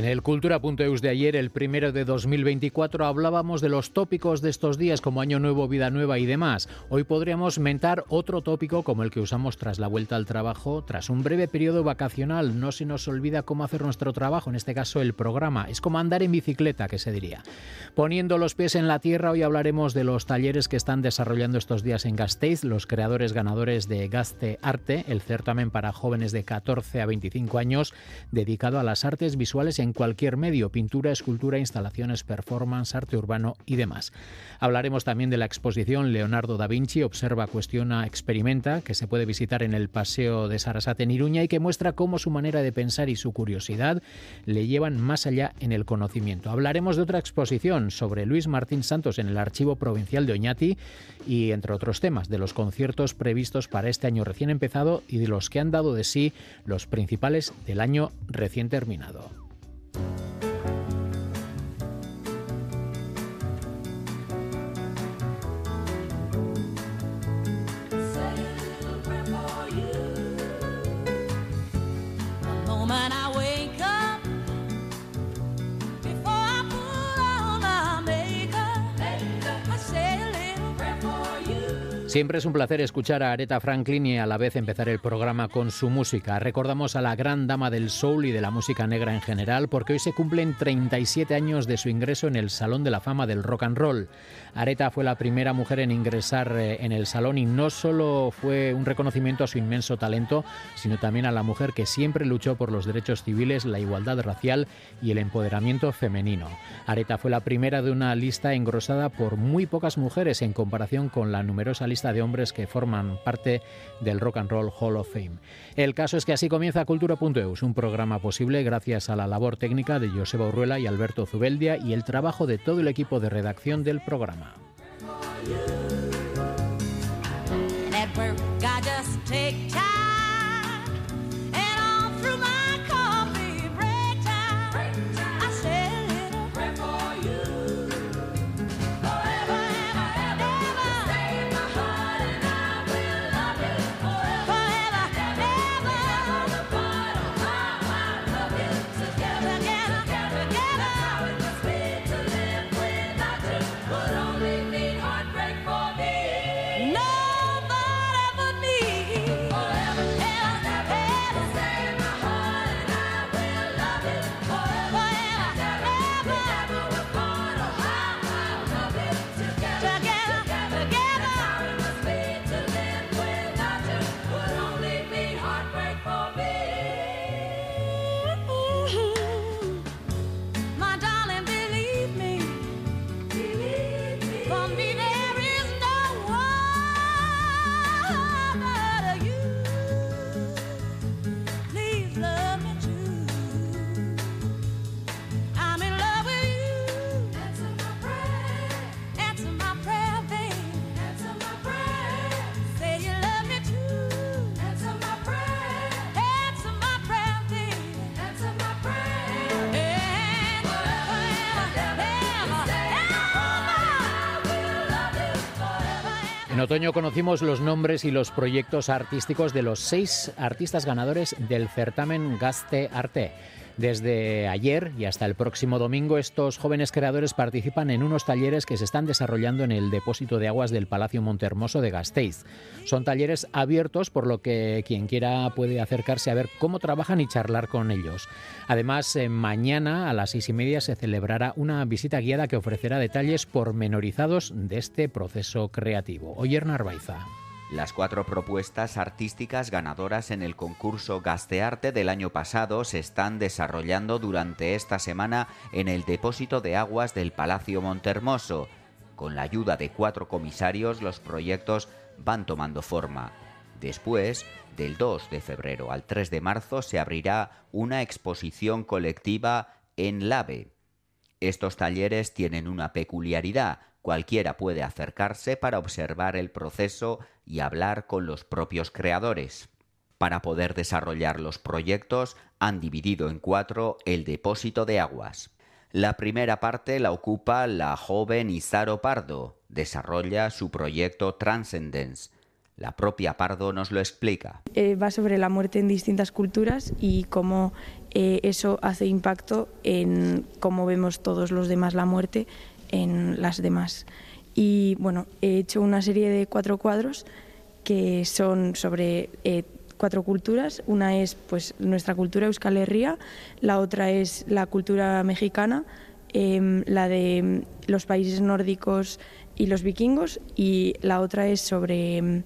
En el Cultura.eus de ayer, el primero de 2024, hablábamos de los tópicos de estos días como Año Nuevo, Vida Nueva y demás. Hoy podríamos mentar otro tópico como el que usamos tras la vuelta al trabajo, tras un breve periodo vacacional. No se nos olvida cómo hacer nuestro trabajo, en este caso el programa. Es como andar en bicicleta, que se diría. Poniendo los pies en la tierra, hoy hablaremos de los talleres que están desarrollando estos días en Gasteiz, los creadores ganadores de Gaste Arte, el certamen para jóvenes de 14 a 25 años dedicado a las artes visuales en cualquier medio, pintura, escultura, instalaciones, performance, arte urbano y demás. Hablaremos también de la exposición Leonardo da Vinci, Observa, Cuestiona, Experimenta, que se puede visitar en el Paseo de Sarasate en Iruña y que muestra cómo su manera de pensar y su curiosidad le llevan más allá en el conocimiento. Hablaremos de otra exposición sobre Luis Martín Santos en el Archivo Provincial de Oñati y, entre otros temas, de los conciertos previstos para este año recién empezado y de los que han dado de sí los principales del año recién terminado. Siempre es un placer escuchar a Aretha Franklin y a la vez empezar el programa con su música. Recordamos a la gran dama del soul y de la música negra en general porque hoy se cumplen 37 años de su ingreso en el Salón de la Fama del Rock and Roll. Aretha fue la primera mujer en ingresar eh, en el salón y no solo fue un reconocimiento a su inmenso talento, sino también a la mujer que siempre luchó por los derechos civiles, la igualdad racial y el empoderamiento femenino. Aretha fue la primera de una lista engrosada por muy pocas mujeres en comparación con la numerosa lista de hombres que forman parte del Rock and Roll Hall of Fame. El caso es que así comienza Cultura.eus, un programa posible gracias a la labor técnica de Joseba Urruela y Alberto Zubeldia y el trabajo de todo el equipo de redacción del programa. En otoño conocimos los nombres y los proyectos artísticos de los seis artistas ganadores del certamen Gaste Arte. Desde ayer y hasta el próximo domingo, estos jóvenes creadores participan en unos talleres que se están desarrollando en el depósito de aguas del Palacio Montermoso de Gasteiz. Son talleres abiertos, por lo que quien quiera puede acercarse a ver cómo trabajan y charlar con ellos. Además, eh, mañana a las seis y media se celebrará una visita guiada que ofrecerá detalles pormenorizados de este proceso creativo. Oyer Narvaiza. Las cuatro propuestas artísticas ganadoras en el concurso Gastearte del año pasado se están desarrollando durante esta semana en el depósito de aguas del Palacio Montermoso. Con la ayuda de cuatro comisarios los proyectos van tomando forma. Después, del 2 de febrero al 3 de marzo, se abrirá una exposición colectiva en LAVE. Estos talleres tienen una peculiaridad, Cualquiera puede acercarse para observar el proceso y hablar con los propios creadores. Para poder desarrollar los proyectos han dividido en cuatro el depósito de aguas. La primera parte la ocupa la joven Isaro Pardo. Desarrolla su proyecto Transcendence. La propia Pardo nos lo explica. Eh, va sobre la muerte en distintas culturas y cómo eh, eso hace impacto en cómo vemos todos los demás la muerte en las demás. Y bueno, he hecho una serie de cuatro cuadros que son sobre eh, cuatro culturas. Una es pues nuestra cultura euskal herria, la otra es la cultura mexicana, em, la de los países nórdicos y los vikingos y la otra es sobre em,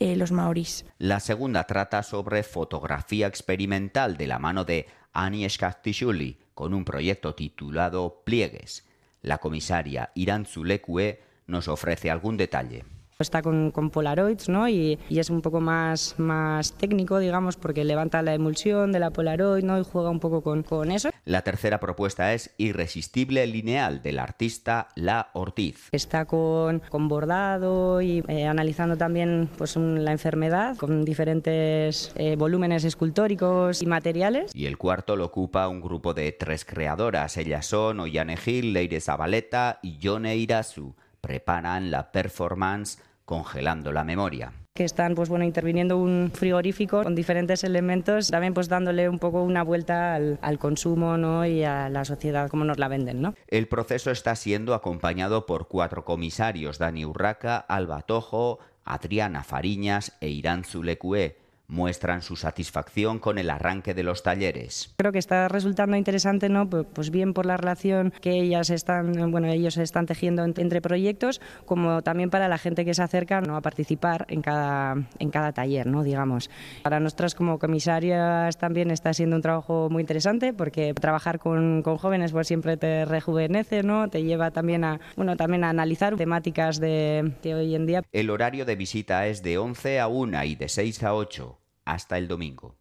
eh, los maorís. La segunda trata sobre fotografía experimental de la mano de Ani Tishuli con un proyecto titulado Pliegues. La comisaria Irán Zulekue nos ofrece algún detalle. Está con, Polaroids ¿no? Y, es un poco más, más técnico, digamos, porque levanta la emulsión de la Polaroid ¿no? y juega un poco con, con eso. La tercera propuesta es Irresistible Lineal del artista La Ortiz. Está con, con bordado y eh, analizando también pues, la enfermedad con diferentes eh, volúmenes escultóricos y materiales. Y el cuarto lo ocupa un grupo de tres creadoras. Ellas son Ollane Gil, Leire Zabaleta y Yone Irasu. Preparan la performance congelando la memoria que están pues bueno interviniendo un frigorífico con diferentes elementos, también pues dándole un poco una vuelta al, consumo ¿no? y a la sociedad como nos la venden. ¿no? El proceso está siendo acompañado por cuatro comisarios, Dani Urraca, Alba Tojo, Adriana Fariñas e Irán Zulecue muestran su satisfacción con el arranque de los talleres. Creo que está resultando interesante, ¿no? Pues bien por la relación que ellas están, bueno, ellos están tejiendo entre proyectos, como también para la gente que se acerca ¿no? a participar en cada, en cada taller, ¿no? Digamos. Para nosotras como comisarias también está siendo un trabajo muy interesante porque trabajar con, con jóvenes pues siempre te rejuvenece, ¿no? Te lleva también a, bueno, también a analizar temáticas de, de hoy en día. El horario de visita es de 11 a 1 y de 6 a 8 hasta el domingo.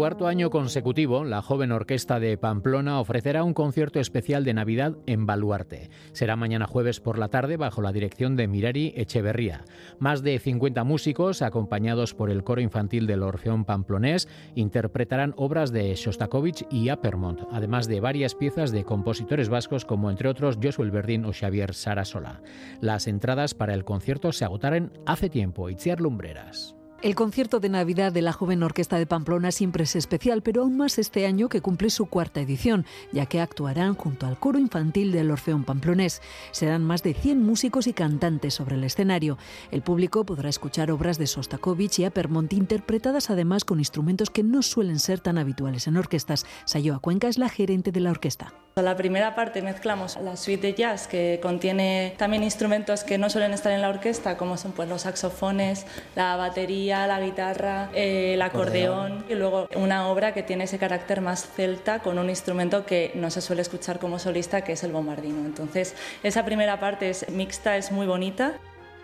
Cuarto año consecutivo, la joven orquesta de Pamplona ofrecerá un concierto especial de Navidad en Baluarte. Será mañana jueves por la tarde bajo la dirección de Mirari Echeverría. Más de 50 músicos, acompañados por el coro infantil del Orfeón Pamplonés, interpretarán obras de Shostakovich y Apermont, además de varias piezas de compositores vascos como entre otros Josuel Verdín o Xavier Sarasola. Las entradas para el concierto se agotaron hace tiempo. Itziar Lumbreras. El concierto de Navidad de la Joven Orquesta de Pamplona siempre es especial, pero aún más este año que cumple su cuarta edición, ya que actuarán junto al coro infantil del Orfeón Pamplonés. Serán más de 100 músicos y cantantes sobre el escenario. El público podrá escuchar obras de Sostakovich y Apermont interpretadas además con instrumentos que no suelen ser tan habituales en orquestas. Sayoa Cuenca es la gerente de la orquesta. La primera parte mezclamos la suite de jazz que contiene también instrumentos que no suelen estar en la orquesta, como son pues, los saxofones, la batería, la guitarra, eh, el acordeón y luego una obra que tiene ese carácter más celta con un instrumento que no se suele escuchar como solista, que es el bombardino. Entonces, esa primera parte es mixta, es muy bonita.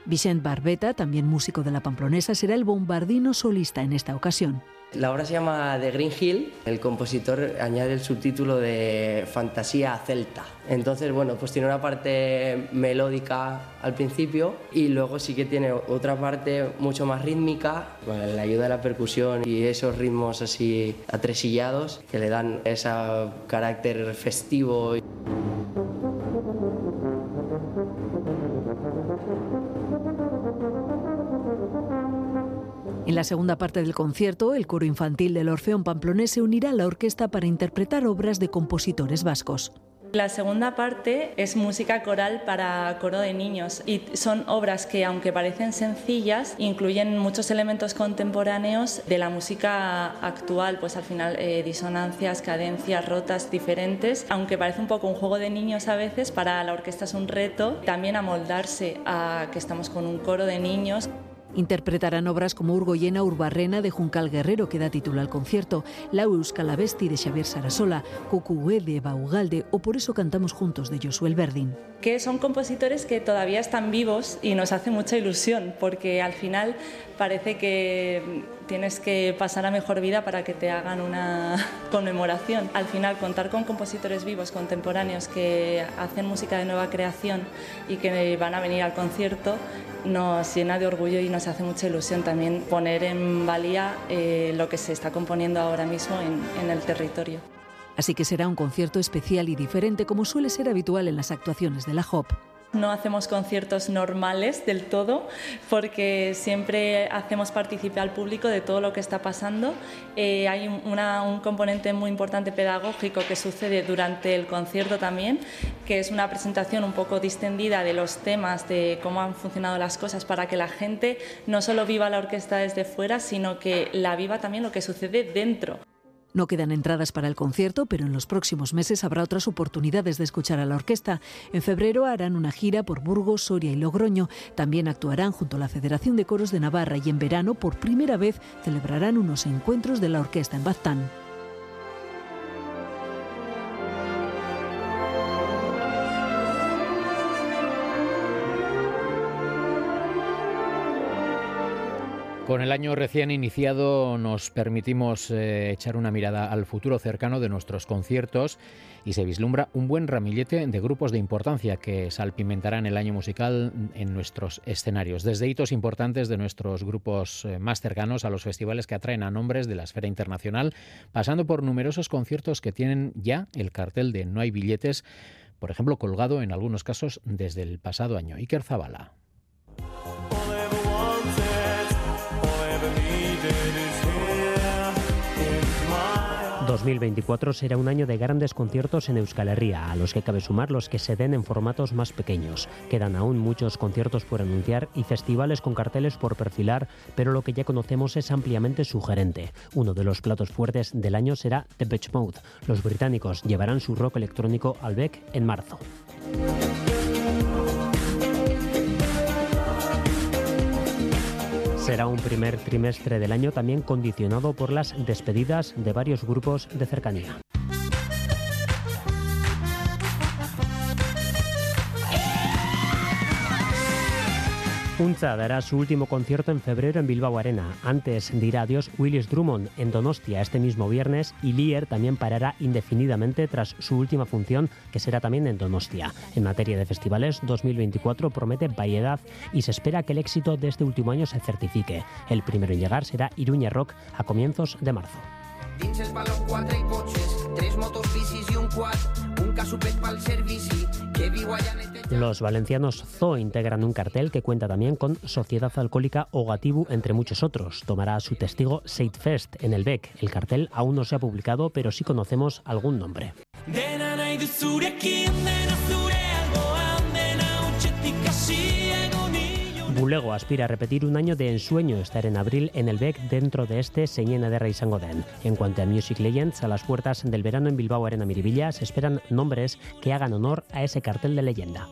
Vicent Barbeta, también músico de la Pamplonesa, será el bombardino solista en esta ocasión. La obra se llama The Green Hill. El compositor añade el subtítulo de Fantasía Celta. Entonces, bueno, pues tiene una parte melódica al principio y luego sí que tiene otra parte mucho más rítmica, con la ayuda de la percusión y esos ritmos así atresillados que le dan ese carácter festivo. En la segunda parte del concierto, el coro infantil del Orfeón Pamplonés se unirá a la orquesta para interpretar obras de compositores vascos. La segunda parte es música coral para coro de niños y son obras que, aunque parecen sencillas, incluyen muchos elementos contemporáneos de la música actual, pues al final eh, disonancias, cadencias, rotas diferentes, aunque parece un poco un juego de niños a veces, para la orquesta es un reto también amoldarse a que estamos con un coro de niños. Interpretarán obras como Urgoyena Urbarrena de Juncal Guerrero, que da título al concierto, La Euskalavesti de Xavier Sarasola, Cucué de Baugalde o Por eso cantamos juntos de Josué Verdín. Que son compositores que todavía están vivos y nos hace mucha ilusión, porque al final parece que tienes que pasar a mejor vida para que te hagan una conmemoración. Al final, contar con compositores vivos, contemporáneos, que hacen música de nueva creación y que van a venir al concierto, nos llena de orgullo y nos hace mucha ilusión también poner en valía eh, lo que se está componiendo ahora mismo en, en el territorio. Así que será un concierto especial y diferente como suele ser habitual en las actuaciones de la HOP. No hacemos conciertos normales del todo porque siempre hacemos participar al público de todo lo que está pasando. Eh, hay un componente muy importante pedagógico que sucede durante el concierto también, que es una presentación un poco distendida de los temas, de cómo han funcionado las cosas, para que la gente no solo viva la orquesta desde fuera, sino que la viva también lo que sucede dentro. No quedan entradas para el concierto, pero en los próximos meses habrá otras oportunidades de escuchar a la orquesta. En febrero harán una gira por Burgos, Soria y Logroño. También actuarán junto a la Federación de Coros de Navarra y en verano, por primera vez, celebrarán unos encuentros de la orquesta en Baztán. Con el año recién iniciado nos permitimos eh, echar una mirada al futuro cercano de nuestros conciertos y se vislumbra un buen ramillete de grupos de importancia que salpimentarán el año musical en nuestros escenarios, desde hitos importantes de nuestros grupos eh, más cercanos a los festivales que atraen a nombres de la esfera internacional, pasando por numerosos conciertos que tienen ya el cartel de No hay billetes, por ejemplo, colgado en algunos casos desde el pasado año. Iker Zabala. 2024 será un año de grandes conciertos en Euskal Herria, a los que cabe sumar los que se den en formatos más pequeños. Quedan aún muchos conciertos por anunciar y festivales con carteles por perfilar, pero lo que ya conocemos es ampliamente sugerente. Uno de los platos fuertes del año será The Beach Mode. Los británicos llevarán su rock electrónico al Beck en marzo. Será un primer trimestre del año también condicionado por las despedidas de varios grupos de cercanía. Unza dará su último concierto en febrero en Bilbao Arena. Antes dirá adiós Willis Drummond en Donostia este mismo viernes y Lier también parará indefinidamente tras su última función, que será también en Donostia. En materia de festivales, 2024 promete variedad y se espera que el éxito de este último año se certifique. El primero en llegar será Iruña Rock a comienzos de marzo. Valencianos Zoo integran un cartel que cuenta también con Sociedad Alcohólica Ogatibu, entre muchos otros. Tomará su testigo Fest en el BEC. El cartel aún no se ha publicado, pero sí conocemos algún nombre. Bulego aspira a repetir un año de ensueño estar en abril en el BEC dentro de este Señena de Sangodén. En cuanto a Music Legends, a las puertas del verano en Bilbao Arena Miribilla se esperan nombres que hagan honor a ese cartel de leyenda.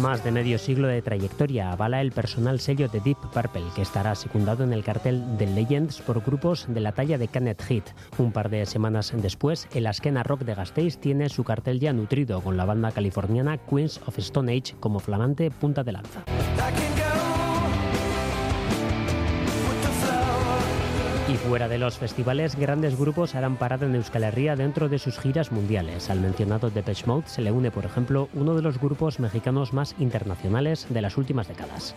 Más de medio siglo de trayectoria avala el personal sello de Deep Purple, que estará secundado en el cartel de Legends por grupos de la talla de Canet Hit. Un par de semanas después, el Askena Rock de Gasteiz tiene su cartel ya nutrido con la banda californiana Queens of Stone Age como flamante punta de lanza. Fuera de los festivales, grandes grupos harán parada en Euskal Herria dentro de sus giras mundiales. Al mencionado Depeche Mode se le une, por ejemplo, uno de los grupos mexicanos más internacionales de las últimas décadas.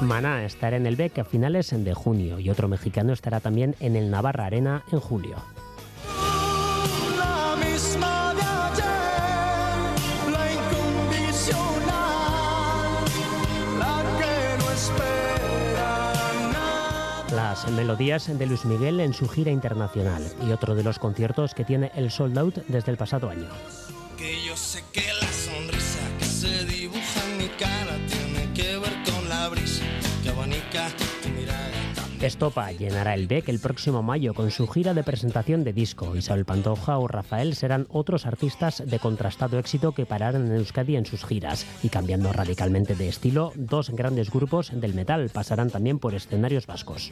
Maná estará en el BEC a finales de junio y otro mexicano estará también en el Navarra Arena en julio. Las melodías de Luis Miguel en su gira internacional y otro de los conciertos que tiene el sold out desde el pasado año. Estopa llenará el BEC el próximo mayo con su gira de presentación de disco. Isabel Pantoja o Rafael serán otros artistas de contrastado éxito que pararán en Euskadi en sus giras. Y cambiando radicalmente de estilo, dos grandes grupos del metal pasarán también por escenarios vascos.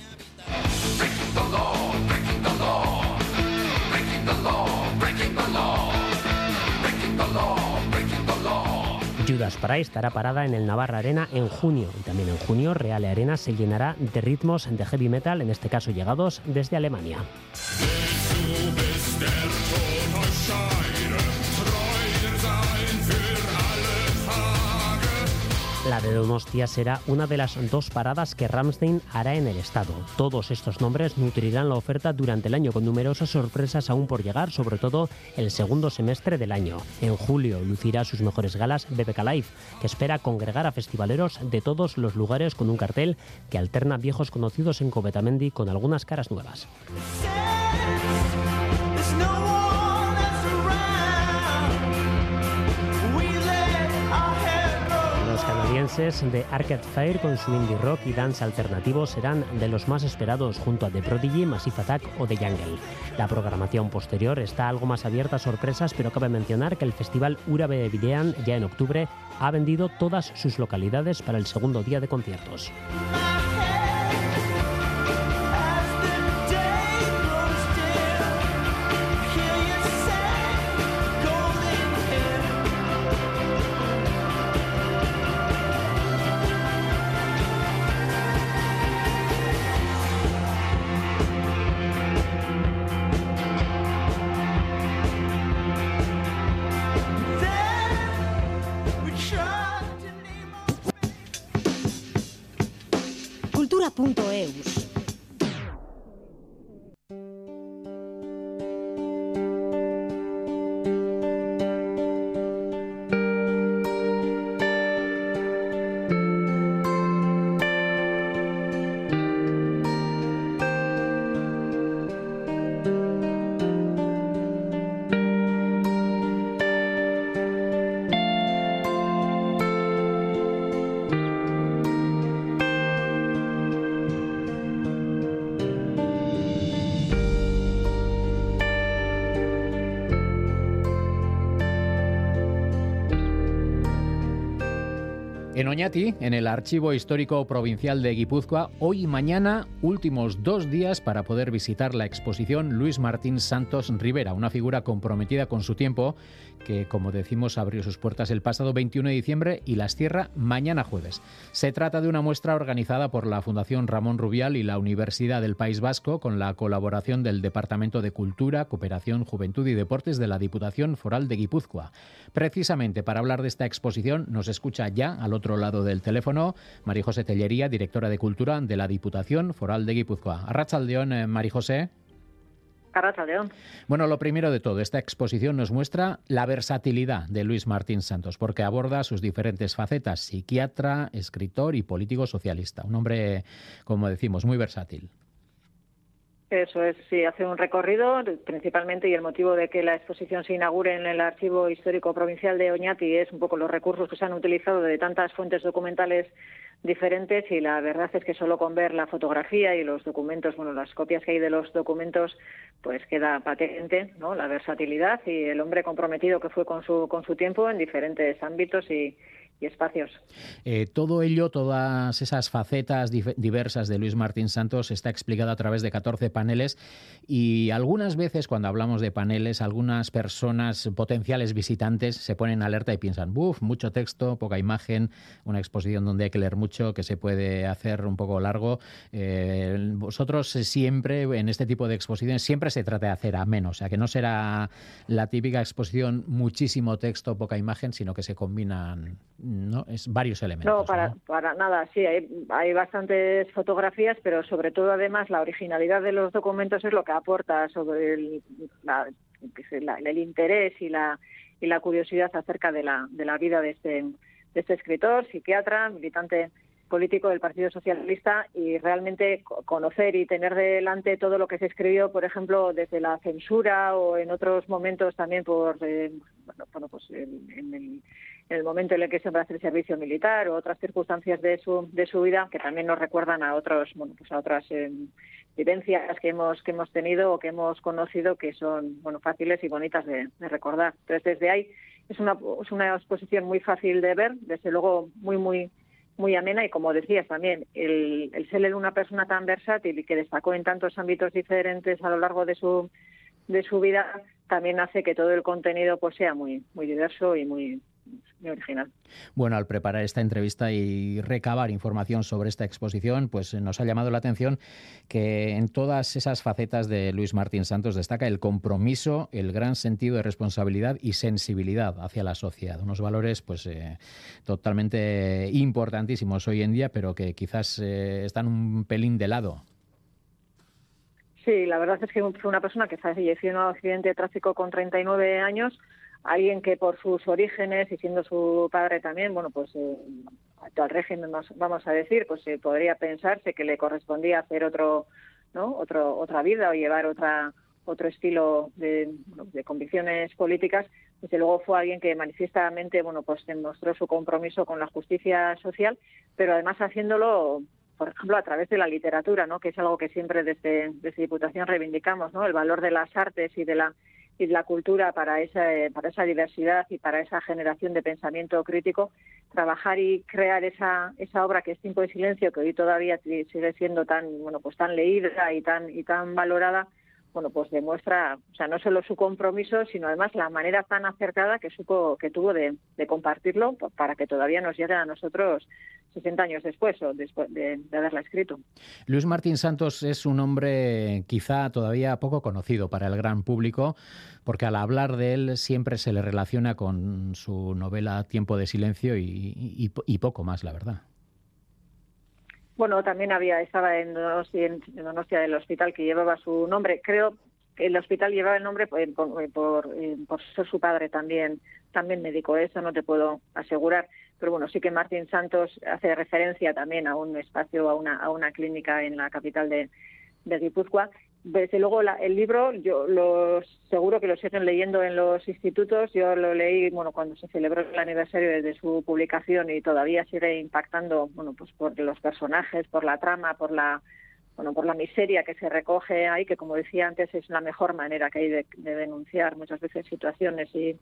Judas Priest estará parada en el Navarra Arena en junio y también en junio Real Arena se llenará de ritmos de heavy metal, en este caso llegados desde Alemania. La de Donostia será una de las dos paradas que Ramstein hará en el estado. Todos estos nombres nutrirán la oferta durante el año con numerosas sorpresas aún por llegar, sobre todo el segundo semestre del año. En julio lucirá sus mejores galas BBK Live, que espera congregar a festivaleros de todos los lugares con un cartel que alterna viejos conocidos en Covetamendi con algunas caras nuevas. De Arcade Fire con su indie rock y dance alternativo serán de los más esperados junto a The Prodigy, Massive Attack o The Jungle. La programación posterior está algo más abierta a sorpresas, pero cabe mencionar que el festival Urabe de Videan ya en octubre ha vendido todas sus localidades para el segundo día de conciertos. En Oñati, en el Archivo Histórico Provincial de Guipúzcoa, hoy y mañana, últimos dos días para poder visitar la exposición Luis Martín Santos Rivera, una figura comprometida con su tiempo que, como decimos, abrió sus puertas el pasado 21 de diciembre y las cierra mañana jueves. Se trata de una muestra organizada por la Fundación Ramón Rubial y la Universidad del País Vasco con la colaboración del Departamento de Cultura, Cooperación, Juventud y Deportes de la Diputación Foral de Guipúzcoa. Precisamente para hablar de esta exposición nos escucha ya al otro lado del teléfono María José Tellería, directora de Cultura de la Diputación Foral de Guipúzcoa. Arrachaldeón, eh, María José. León. Bueno, lo primero de todo, esta exposición nos muestra la versatilidad de Luis Martín Santos, porque aborda sus diferentes facetas, psiquiatra, escritor y político socialista. Un hombre, como decimos, muy versátil. Eso es, sí, hace un recorrido principalmente y el motivo de que la exposición se inaugure en el Archivo Histórico Provincial de Oñati es un poco los recursos que se han utilizado de tantas fuentes documentales diferentes y la verdad es que solo con ver la fotografía y los documentos, bueno, las copias que hay de los documentos, pues queda patente, ¿no? La versatilidad y el hombre comprometido que fue con su con su tiempo en diferentes ámbitos y, y espacios. Eh, todo ello, todas esas facetas diversas de Luis Martín Santos está explicado a través de 14 paneles y algunas veces cuando hablamos de paneles, algunas personas potenciales visitantes se ponen alerta y piensan, uff, mucho texto, poca imagen, una exposición donde hay que leer mucho, que se puede hacer un poco largo. Eh, vosotros siempre, en este tipo de exposiciones, siempre se trata de hacer a menos, o sea, que no será la típica exposición muchísimo texto, poca imagen, sino que se combinan ¿no? Es varios elementos. No, para, para nada, sí, hay, hay bastantes fotografías, pero sobre todo además la originalidad de los documentos es lo que aporta sobre el, el interés y la, y la curiosidad acerca de la, de la vida de este, de este escritor, psiquiatra, militante político del Partido Socialista y realmente conocer y tener delante todo lo que se escribió, por ejemplo, desde la censura o en otros momentos también por, eh, bueno, pues en, el, en el momento en el que se va a hacer servicio militar o otras circunstancias de su, de su vida que también nos recuerdan a otros bueno pues a otras eh, vivencias que hemos que hemos tenido o que hemos conocido que son bueno fáciles y bonitas de, recordar. Entonces desde ahí es una es una exposición muy fácil de ver desde luego muy muy muy amena y como decías también el, el ser una persona tan versátil y que destacó en tantos ámbitos diferentes a lo largo de su de su vida también hace que todo el contenido pues sea muy muy diverso y muy original. Bueno, al preparar esta entrevista y recabar información sobre esta exposición, pues nos ha llamado la atención que en todas esas facetas de Luis Martín Santos destaca el compromiso, el gran sentido de responsabilidad y sensibilidad hacia la sociedad, unos valores pues eh, totalmente importantísimos hoy en día, pero que quizás eh, están un pelín de lado. Sí, la verdad es que fue una persona que falleció en un accidente de tráfico con 39 años alguien que por sus orígenes y siendo su padre también, bueno, pues eh, al régimen vamos a decir, pues se podría pensarse que le correspondía hacer otro, ¿no? Otro, otra vida o llevar otra otro estilo de, de convicciones políticas, desde luego fue alguien que manifiestamente, bueno, pues demostró su compromiso con la justicia social, pero además haciéndolo por ejemplo, a través de la literatura, ¿no? que es algo que siempre desde, desde Diputación reivindicamos, ¿no? el valor de las artes y de la y la cultura para esa, para esa diversidad y para esa generación de pensamiento crítico, trabajar y crear esa, esa obra que es Tiempo de Silencio, que hoy todavía sigue siendo tan, bueno, pues tan leída y tan, y tan valorada, bueno, pues demuestra, o sea, no solo su compromiso, sino además la manera tan acertada que supo, que tuvo de, compartirlo para que todavía nos llegue a nosotros 60 años después o después de, haberla escrito. Luis Martín Santos es un hombre quizá todavía poco conocido para el gran público, porque al hablar de él siempre se le relaciona con su novela Tiempo de Silencio y poco más, la verdad. Bueno, también había estaba en Donostia, en del hospital que llevaba su nombre. Creo que el hospital llevaba el nombre por, por, por, ser su padre también también médico. Eso no te puedo asegurar. Pero bueno, sí que Martín Santos hace referencia también a un espacio, a una, a una clínica en la capital de, de Guipúzcoa desde luego el libro yo lo seguro que lo siguen leyendo en los institutos. Yo lo leí bueno cuando se celebró el aniversario de su publicación y todavía sigue impactando bueno pues por los personajes por la trama por la bueno por la miseria que se recoge ahí que como decía antes es la mejor manera que hay de, denunciar muchas veces situaciones y,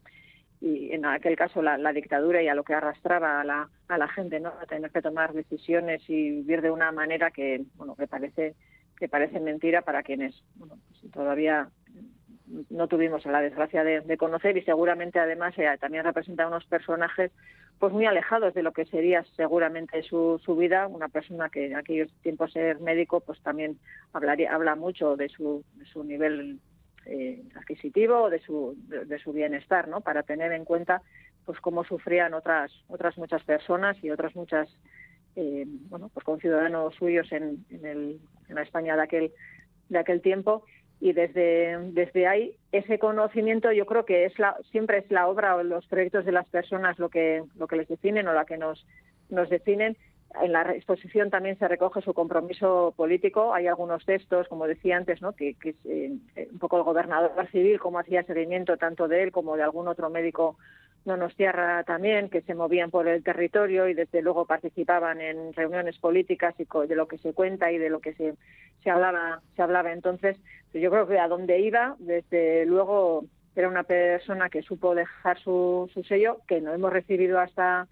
y en aquel caso la, la, dictadura y a lo que arrastraba a la, a la gente no a tener que tomar decisiones y vivir de una manera que bueno que parece que parece mentira para quienes bueno, pues todavía no tuvimos la desgracia de, conocer y seguramente además eh, también representa unos personajes pues muy alejados de lo que sería seguramente su, su vida. Una persona que en aquellos tiempos ser médico pues también hablaría habla mucho de su, de su nivel eh, adquisitivo de su de, su bienestar no para tener en cuenta pues cómo sufrían otras otras muchas personas y otras muchas eh, bueno, pues con ciudadanos suyos en, en, la España de aquel, de aquel tiempo. Y desde, desde ahí, ese conocimiento yo creo que es la, siempre es la obra o los proyectos de las personas lo que, lo que les definen o la que nos, nos definen. En la exposición también se recoge su compromiso político. Hay algunos textos, como decía antes, ¿no? que, que eh, un poco el gobernador civil, como hacía seguimiento tanto de él como de algún otro médico tierra también, que se movían por el territorio y desde luego participaban en reuniones políticas y de lo que se cuenta y de lo que se, se hablaba se hablaba entonces. Yo creo que a donde iba, desde luego era una persona que supo dejar su, su sello, que no hemos recibido hasta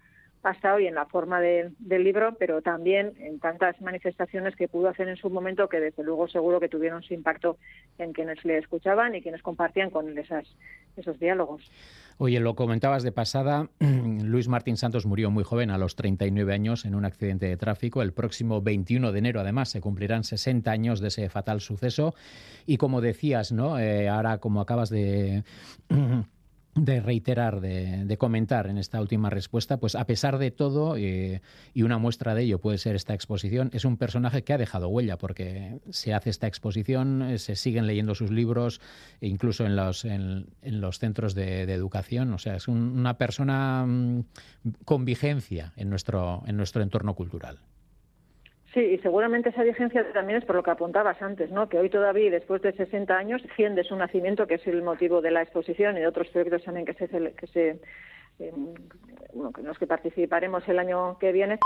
hasta hoy en la forma del libro, pero también en tantas manifestaciones que pudo hacer en su momento que desde luego seguro que tuvieron su impacto en quienes le escuchaban y quienes compartían con él esos diálogos. Oye, lo comentabas de pasada, Luis Martín Santos murió muy joven, a los 39 años, en un accidente de tráfico. El próximo 21 de enero, además, se cumplirán 60 años de ese fatal suceso. Y como decías, ¿no? Eh, ahora, como acabas de de reiterar, de, comentar en esta última respuesta, pues a pesar de todo, eh, y una muestra de ello puede ser esta exposición, es un personaje que ha dejado huella, porque se hace esta exposición, eh, se siguen leyendo sus libros, e incluso en los, en, los centros de, educación, o sea, es una persona mm, con vigencia en nuestro, en nuestro entorno cultural. Sí, y seguramente esa vigencia también es por lo que apuntabas antes, ¿no? que hoy todavía, después de 60 años, 100 de su nacimiento, que es el motivo de la exposición y de otros proyectos también que se, que se, en los que participaremos el año que viene,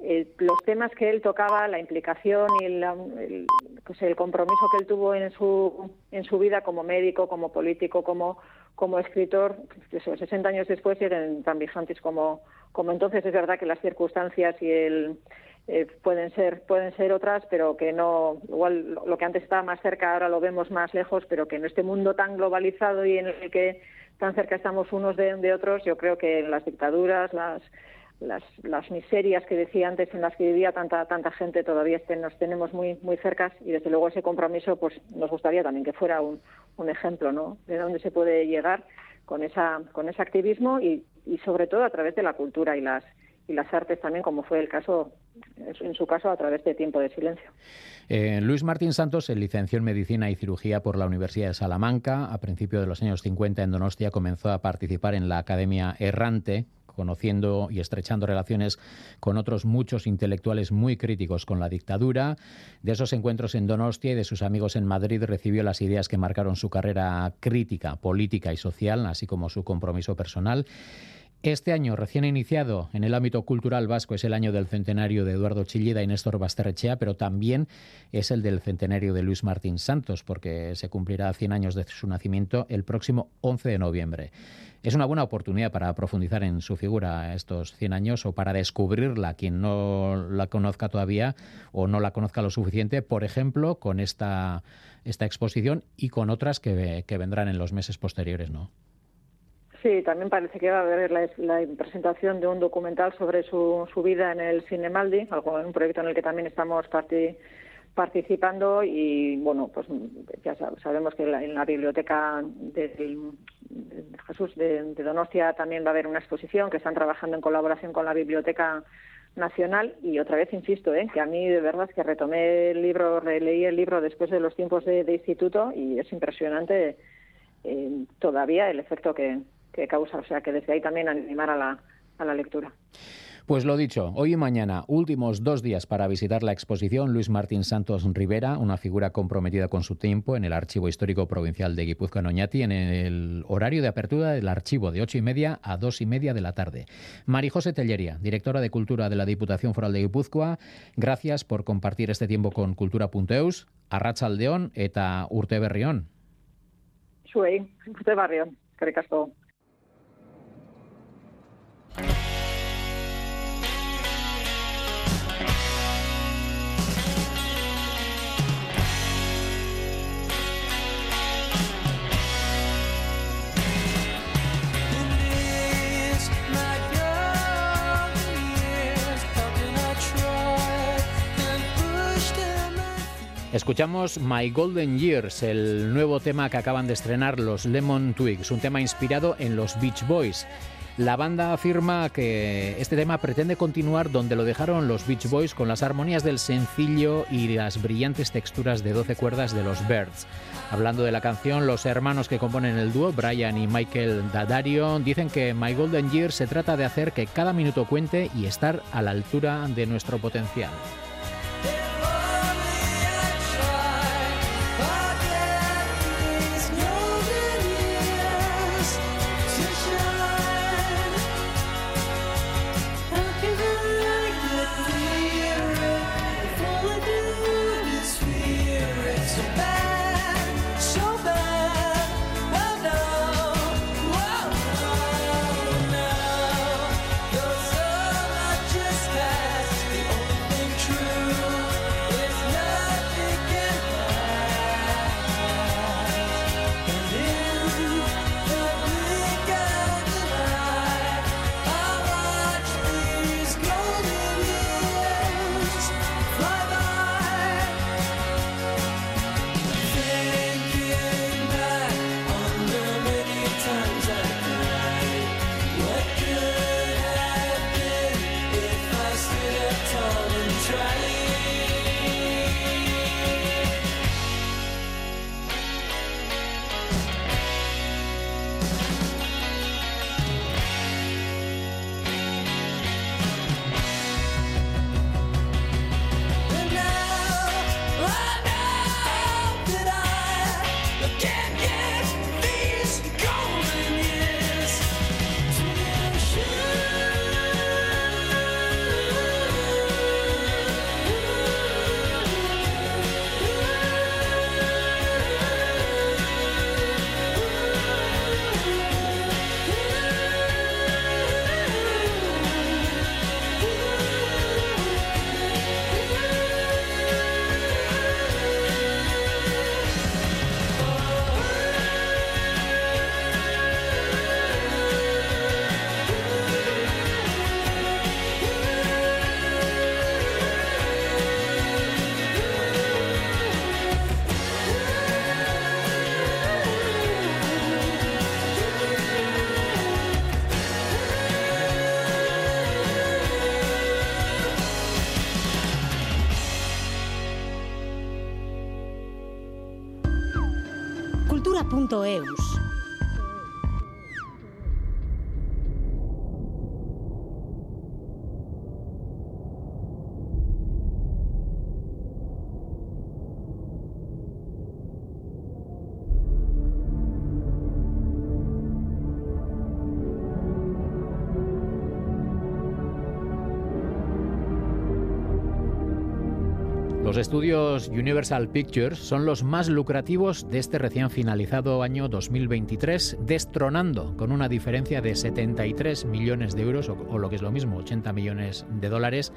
eh, los temas que él tocaba, la implicación y el, pues el compromiso que él tuvo en su, en su vida como médico, como político, como, como escritor, pues 60 años después siguen tan vigentes como, como entonces. Es verdad que las circunstancias y el, eh, pueden ser pueden ser otras, pero que no igual lo que antes estaba más cerca ahora lo vemos más lejos, pero que en este mundo tan globalizado y en el que tan cerca estamos unos de, otros, yo creo que las dictaduras, las las, las miserias que decía antes en las que vivía tanta tanta gente todavía estén, nos tenemos muy muy cercas y desde luego ese compromiso pues nos gustaría también que fuera un, un ejemplo ¿no? de dónde se puede llegar con esa con ese activismo y, y sobre todo a través de la cultura y las y las artes también como fue el caso en su caso a través de tiempo de silencio. Eh, Luis Martín Santos se licenció en Medicina y Cirugía por la Universidad de Salamanca. A principios de los años 50 en Donostia comenzó a participar en la Academia Errante, conociendo y estrechando relaciones con otros muchos intelectuales muy críticos con la dictadura. De esos encuentros en Donostia y de sus amigos en Madrid recibió las ideas que marcaron su carrera crítica, política y social, así como su compromiso personal. Este año, recién iniciado en el ámbito cultural vasco, es el año del centenario de Eduardo Chillida y Néstor Basterrechea, pero también es el del centenario de Luis Martín Santos, porque se cumplirá 100 años de su nacimiento el próximo 11 de noviembre. Es una buena oportunidad para profundizar en su figura estos 100 años o para descubrirla quien no la conozca todavía o no la conozca lo suficiente, por ejemplo, con esta, esta exposición y con otras que, que vendrán en los meses posteriores, ¿no? Sí, también parece que va a haber la, presentación de un documental sobre su, su vida en el Cinemaldi, algo un proyecto en el que también estamos participando y bueno, pues ya sabemos que en la biblioteca de, Jesús de, Donostia también va a haber una exposición que están trabajando en colaboración con la Biblioteca Nacional y otra vez insisto, ¿eh? que a mí de verdad que retomé el libro, releí el libro después de los tiempos de, instituto y es impresionante eh, todavía el efecto que, que causa. O sea que desde ahí también animar a la, a la lectura. Pues lo dicho, hoy y mañana, últimos dos días para visitar la exposición Luis Martín Santos Rivera, una figura comprometida con su tiempo en el Archivo Histórico Provincial de Guipúzcoa Noñati, en el horario de apertura del archivo de ocho y media a dos y media de la tarde. Marijose Tellería, directora de Cultura de la Diputación Foral de Guipúzcoa, gracias por compartir este tiempo con Cultura.eus, Arrachaldeón eta Urte Berrión. Suey, Urte Berrión, Escuchamos My Golden Years, el nuevo tema que acaban de estrenar los Lemon Twigs, un tema inspirado en los Beach Boys. La banda afirma que este tema pretende continuar donde lo dejaron los Beach Boys con las armonías del sencillo y las brillantes texturas de 12 cuerdas de los Birds. Hablando de la canción, los hermanos que componen el dúo, Brian y Michael Dadario, dicen que My Golden Years se trata de hacer que cada minuto cuente y estar a la altura de nuestro potencial. eus. Los estudios Universal Pictures son los más lucrativos de este recién finalizado año 2023, destronando con una diferencia de 73 millones de euros, o, lo que es lo mismo, 80 millones de dólares,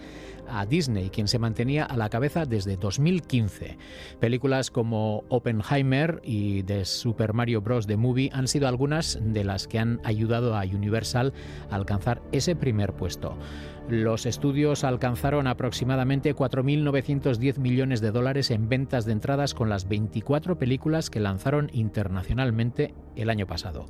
a Disney, quien se mantenía a la cabeza desde 2015. Películas como Oppenheimer y The Super Mario Bros. The Movie han sido algunas de las que han ayudado a Universal a alcanzar ese primer puesto. Los estudios alcanzaron aproximadamente 4.910 millones de dólares en ventas de entradas con las 24 películas que lanzaron internacionalmente el año pasado.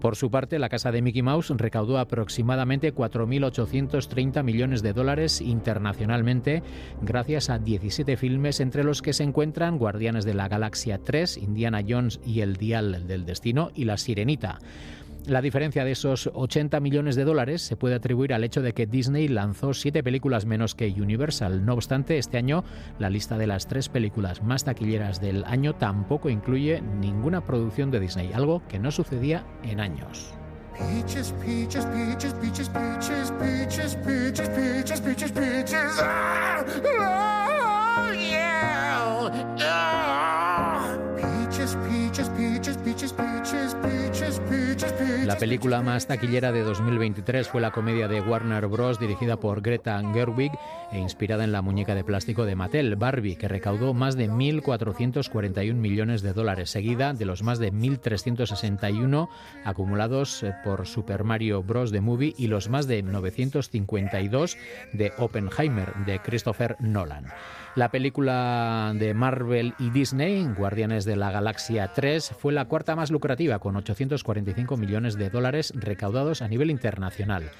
Por su parte, la casa de Mickey Mouse recaudó aproximadamente 4.830 millones de dólares internacionalmente gracias a 17 filmes entre los que se encuentran Guardianes de la Galaxia 3, Indiana Jones y el Dial del Destino y La Sirenita. La diferencia de esos 80 millones de dólares se puede atribuir al hecho de que Disney lanzó siete películas menos que Universal. No obstante, este año la lista de las tres películas más taquilleras del año tampoco incluye ninguna producción de Disney, algo que no sucedía en años. La película más taquillera de 2023 fue la comedia de Warner Bros. dirigida por Greta Gerwig e inspirada en la muñeca de plástico de Mattel, Barbie, que recaudó más de 1.441 millones de dólares, seguida de los más de 1.361 acumulados eh, por Super Mario Bros. The Movie y los más de 952 de Oppenheimer de Christopher Nolan. La película de Marvel y Disney, Guardianes de la Galaxia 3, fue la cuarta más lucrativa, con 845 millones de dólares recaudados a nivel internacional.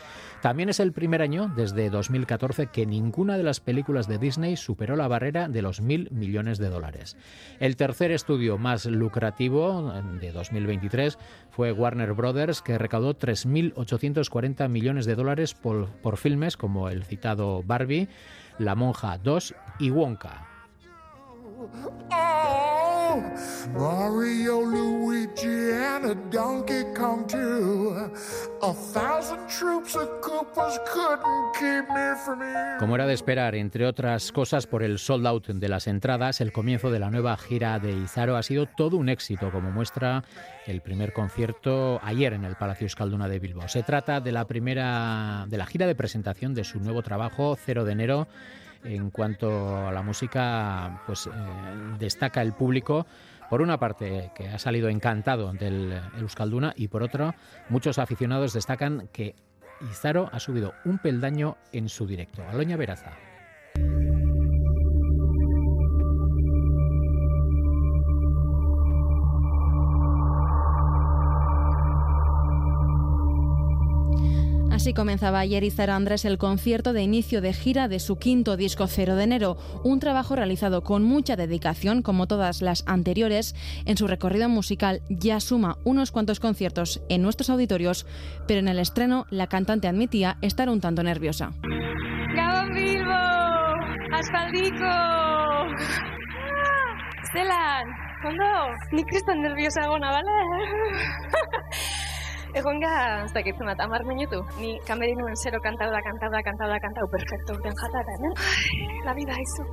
También es el primer año desde 2014 que ninguna de las películas de Disney superó la barrera de los mil millones de dólares. El tercer estudio más lucrativo de 2023 fue Warner Brothers, que recaudó 3.840 millones de dólares por, por filmes como el citado Barbie, la Monja 2 y Wonka. Como era de esperar, entre otras cosas por el sold out de las entradas, el comienzo de la nueva gira de Izaro ha sido todo un éxito, como muestra el primer concierto ayer en el Palacio Escalduna de Bilbao. Se trata de la primera de la gira de presentación de su nuevo trabajo, Cero de enero en cuanto a la música, pues eh, destaca el público. Por una parte, que ha salido encantado del Euskalduna y por otra, muchos aficionados destacan que Izaro ha subido un peldaño en su directo. Aloña Veraza. Así comenzaba ayer Izaro Andrés el concierto de inicio de gira de su quinto disco Cero de enero, un trabajo realizado con mucha dedicación, como todas las anteriores. En su recorrido musical ya suma unos cuantos conciertos en nuestros auditorios, pero en el estreno la cantante admitía estar un tanto nerviosa. ¡Gabón Bilbo! Ondo, nik kriston nerviosa bale? Egon ga, ez dakit zenbat, amar minutu. Ni kameri nuen zero kantau da, kantau da, kantau da, kantau, perfecto, urten jatara, ¿no? La vida hizo.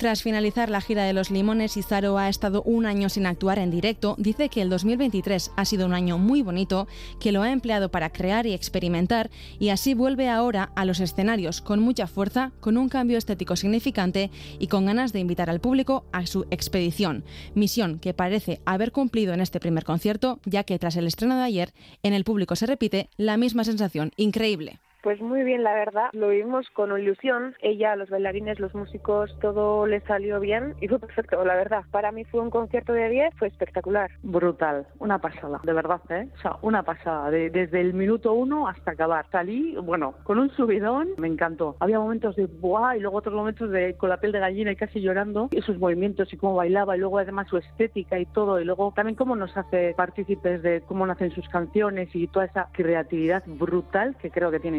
Tras finalizar la gira de Los Limones, Izaro ha estado un año sin actuar en directo. Dice que el 2023 ha sido un año muy bonito, que lo ha empleado para crear y experimentar y así vuelve ahora a los escenarios con mucha fuerza, con un cambio estético significante y con ganas de invitar al público a su expedición. Misión que parece haber cumplido en este primer concierto, ya que tras el estreno de ayer, en el público se repite la misma sensación increíble. Pues muy bien, la verdad. Lo vimos con ilusión. Ella, los bailarines, los músicos, todo le salió bien y fue perfecto, la verdad. Para mí fue un concierto de 10, fue espectacular. Brutal, una pasada, de verdad, ¿eh? O sea, una pasada. desde el minuto uno hasta acabar. Salí, bueno, con un subidón, me encantó. Había momentos de ¡buah! y luego otros momentos de con la piel de gallina y casi llorando. Y sus movimientos y cómo bailaba y luego además su estética y todo. Y luego también cómo nos hace partícipes de cómo nacen sus canciones y toda esa creatividad brutal que creo que tiene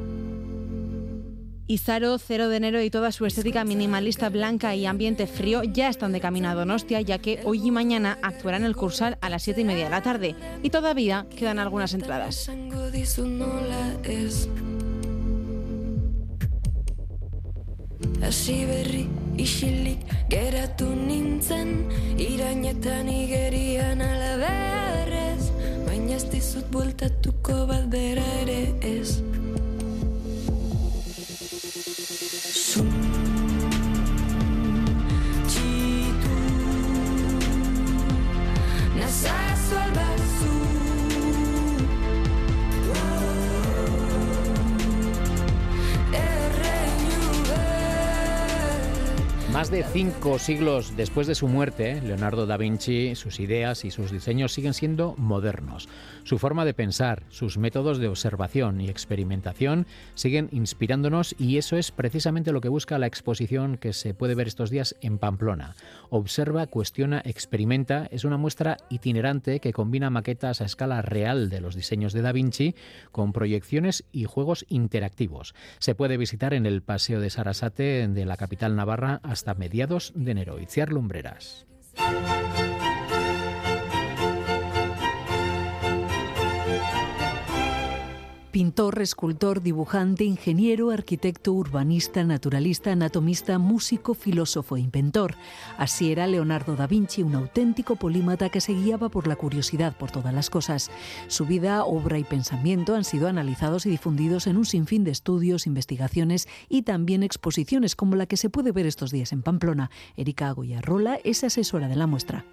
Izaro, 0 de enero y toda su estética minimalista blanca y ambiente frío ya están de camino a Donostia, ya que hoy y mañana actuarán el Cursal a las 7 y media de la tarde. Y todavía quedan algunas entradas. Más de cinco siglos después de su muerte, Leonardo da Vinci, sus ideas y sus diseños siguen siendo modernos. Su forma de pensar, sus métodos de observación y experimentación siguen inspirándonos y eso es precisamente lo que busca la exposición que se puede ver estos días en Pamplona. Observa, cuestiona, experimenta es una muestra itinerante que combina maquetas a escala real de los diseños de da Vinci con proyecciones y juegos interactivos. Se puede visitar en el Paseo de Sarasate de la capital navarra hasta mediados de enero. Itziar Lumbreras. Pintor, escultor, dibujante, ingeniero, arquitecto, urbanista, naturalista, anatomista, músico, filósofo e inventor. Así era Leonardo da Vinci, un auténtico polímata que se guiaba por la curiosidad por todas las cosas. Su vida, obra y pensamiento han sido analizados y difundidos en un sinfín de estudios, investigaciones y también exposiciones como la que se puede ver estos días en Pamplona. Erika Agoyarrola es asesora de la muestra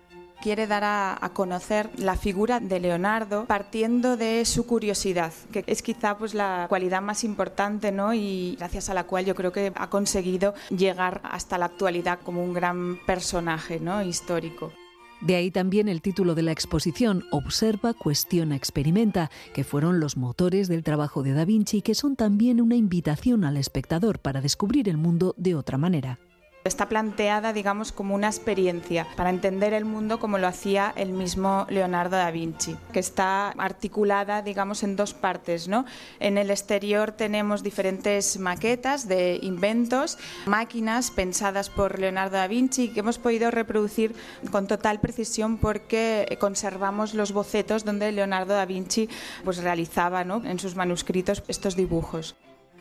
quiere dar a, conocer la figura de Leonardo partiendo de su curiosidad, que es quizá pues la cualidad más importante, ¿no? Y gracias a la cual yo creo que ha conseguido llegar hasta la actualidad como un gran personaje, ¿no? histórico. De ahí también el título de la exposición, Observa, Cuestiona, Experimenta, que fueron los motores del trabajo de Da Vinci y que son también una invitación al espectador para descubrir el mundo de otra manera. Está planteada, digamos, como una experiencia para entender el mundo como lo hacía el mismo Leonardo da Vinci, que está articulada, digamos, en dos partes. ¿no? En el exterior tenemos diferentes maquetas de inventos, máquinas pensadas por Leonardo da Vinci que hemos podido reproducir con total precisión porque conservamos los bocetos donde Leonardo da Vinci pues, realizaba ¿no? en sus manuscritos estos dibujos.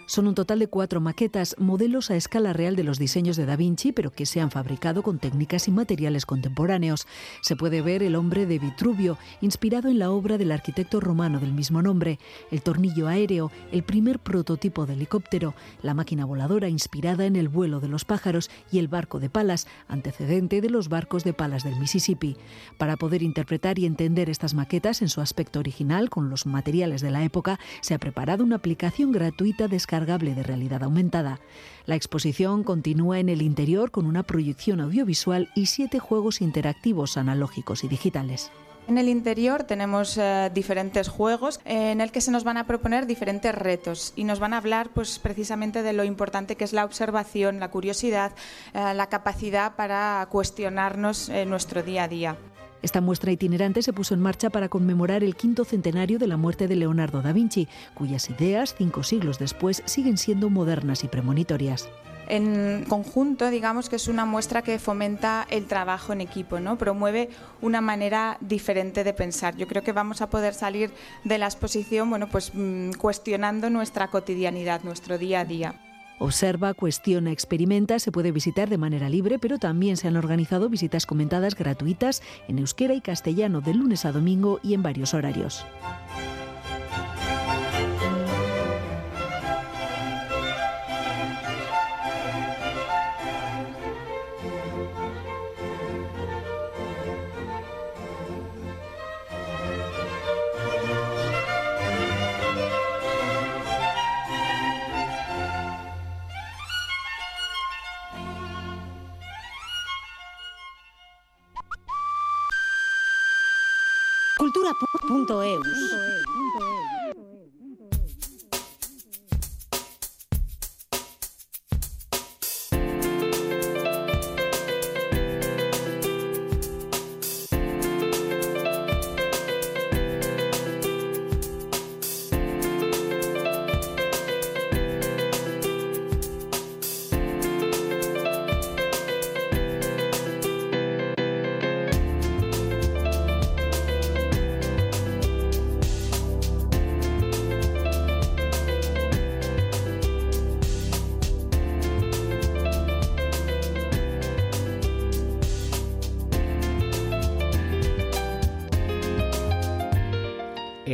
Son un total de cuatro maquetas, modelos a escala real de los diseños de Da Vinci, pero que se han fabricado con técnicas y materiales contemporáneos. Se puede ver el hombre de Vitruvio, inspirado en la obra del arquitecto romano del mismo nombre, el tornillo aéreo, el primer prototipo de helicóptero, la máquina voladora inspirada en el vuelo de los pájaros y el barco de palas, antecedente de los barcos de palas del Mississippi. Para poder interpretar y entender estas maquetas en su aspecto original, con los materiales de la época, se ha preparado una aplicación gratuita descargada de realidad aumentada. La exposición continúa en el interior con una proyección audiovisual y siete juegos interactivos analógicos y digitales. En el interior tenemos eh, diferentes juegos en el que se nos van a proponer diferentes retos y nos van a hablar pues precisamente de lo importante que es la observación, la curiosidad, eh, la capacidad para cuestionarnos nuestro día a día. Esta muestra itinerante se puso en marcha para conmemorar el quinto centenario de la muerte de Leonardo da Vinci, cuyas ideas, cinco siglos después, siguen siendo modernas y premonitorias en conjunto, digamos que es una muestra que fomenta el trabajo en equipo, ¿no? Promueve una manera diferente de pensar. Yo creo que vamos a poder salir de la exposición, bueno, pues mm, cuestionando nuestra cotidianidad, nuestro día a día. Observa, cuestiona, experimenta, se puede visitar de manera libre, pero también se han organizado visitas comentadas gratuitas en euskera y castellano de lunes a domingo y en varios horarios. Punto eus.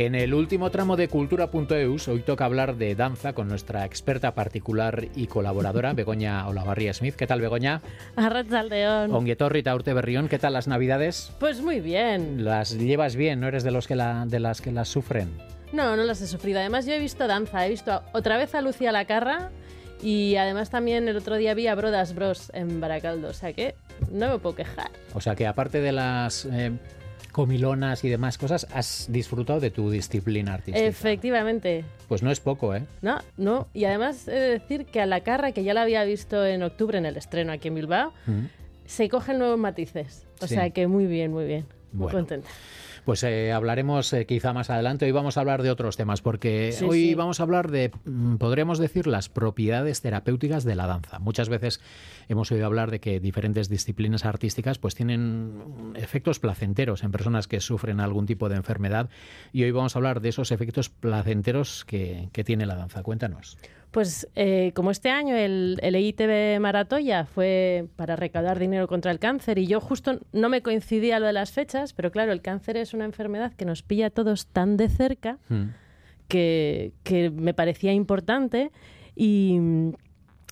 En el último tramo de Cultura.eus, hoy toca hablar de danza con nuestra experta particular y colaboradora, Begoña Olavarría Smith. ¿Qué tal, Begoña? Arrachaldeón. Onguetorri Taurte Berrión, ¿qué tal las navidades? Pues muy bien. ¿Las llevas bien? ¿No eres de, los que la, de las que las sufren? No, no las he sufrido. Además, yo he visto danza. He visto otra vez a Lucía Lacarra y además también el otro día vi a Brodas Bros en Baracaldo. O sea que no me puedo quejar. O sea que aparte de las... Eh, comilonas y demás cosas, has disfrutado de tu disciplina artística. Efectivamente. Pues no es poco, ¿eh? No, no. Y además he de decir que a la carra, que ya la había visto en octubre en el estreno aquí en Bilbao, se cogen nuevos matices. O sea que muy bien, muy bien. Muy contenta. Pues eh, hablaremos eh, quizá más adelante. Hoy vamos a hablar de otros temas, porque hoy vamos a hablar de, mm, podríamos decir, las propiedades terapéuticas de la danza. Muchas veces hemos oído hablar de que diferentes disciplinas artísticas pues tienen efectos placenteros en personas que sufren algún tipo de enfermedad y hoy vamos a hablar de esos efectos placenteros que, que tiene la danza. Cuéntanos. Pues eh, como este año el, el EITB Maratoya fue para recaudar dinero contra el cáncer y yo justo no me coincidía lo de las fechas, pero claro, el cáncer es una enfermedad que nos pilla a todos tan de cerca hmm. que, me parecía importante y,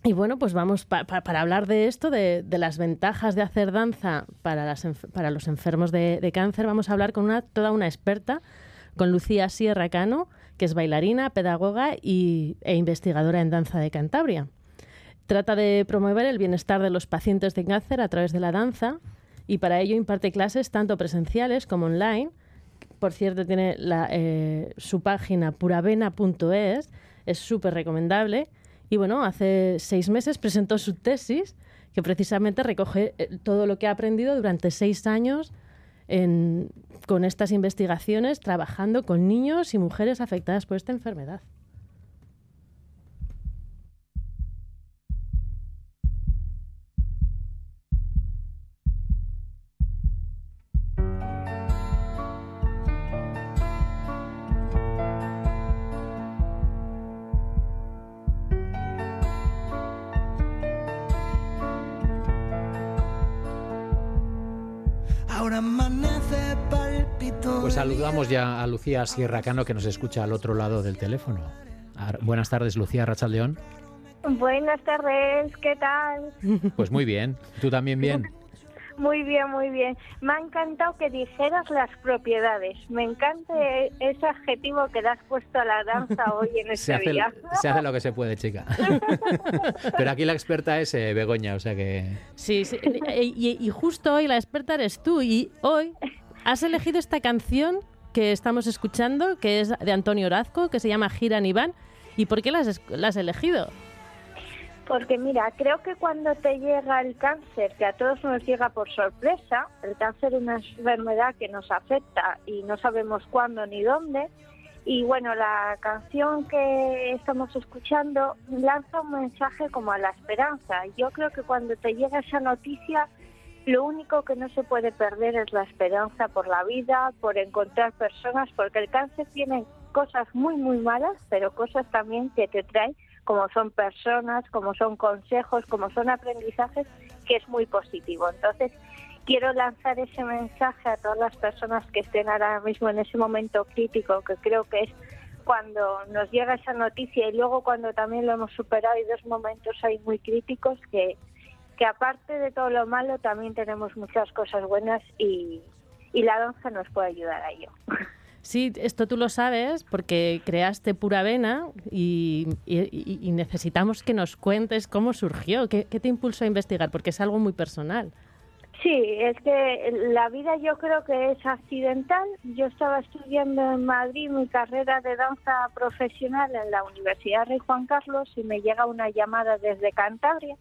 bueno, pues vamos para hablar de esto, de, las ventajas de hacer danza para, las, para los enfermos de, de, cáncer, vamos a hablar con una, toda una experta, con Lucía Sierra Cano que es bailarina, pedagoga y, e investigadora en danza de Cantabria. Trata de promover el bienestar de los pacientes de cáncer a través de la danza y para ello imparte clases tanto presenciales como online. Por cierto, tiene eh, su página puravena.es, es súper recomendable. Y bueno, hace seis meses presentó su tesis, que precisamente recoge eh, todo lo que ha aprendido durante seis años con estas investigaciones trabajando con niños y mujeres afectadas por esta enfermedad. Pues saludamos ya a Lucía Sierracano que nos escucha al otro lado del teléfono. Buenas tardes, Lucía Rachaldeón. Buenas tardes, ¿qué tal? Pues muy bien, ¿tú también bien? Muy bien, muy bien. Me ha encantado que dijeras las propiedades. Me encanta ese adjetivo que le has puesto a la danza hoy en este se día. se hace lo que se puede, chica. Pero aquí la experta es eh, Begoña, o sea que... Sí, sí. Y, y, justo hoy la experta eres tú y hoy has elegido esta canción que estamos escuchando, que es de Antonio Orazco, que se llama Giran Iván. ¿Y por qué la has elegido? Porque mira, creo que cuando te llega el cáncer, que a todos nos llega por sorpresa, el cáncer es una enfermedad que nos afecta y no sabemos cuándo ni dónde, y bueno, la canción que estamos escuchando lanza un mensaje como a la esperanza. Yo creo que cuando te llega esa noticia, lo único que no se puede perder es la esperanza por la vida, por encontrar personas, porque el cáncer tiene cosas muy, muy malas, pero cosas también que te traen como son personas, como son consejos, como son aprendizajes, que es muy positivo. Entonces, quiero lanzar ese mensaje a todas las personas que estén ahora mismo en ese momento crítico, que creo que es cuando nos llega esa noticia y luego cuando también lo hemos superado y dos momentos ahí muy críticos que, que aparte de todo lo malo también tenemos muchas cosas buenas y, y la danza nos puede ayudar a ello. Sí, esto tú lo sabes porque creaste Pura Vena y, y, necesitamos que nos cuentes cómo surgió, qué, qué te impulsó a investigar, porque es algo muy personal. Sí, es que la vida yo creo que es accidental. Yo estaba estudiando en Madrid mi carrera de danza profesional en la Universidad Rey Juan Carlos y me llega una llamada desde Cantabria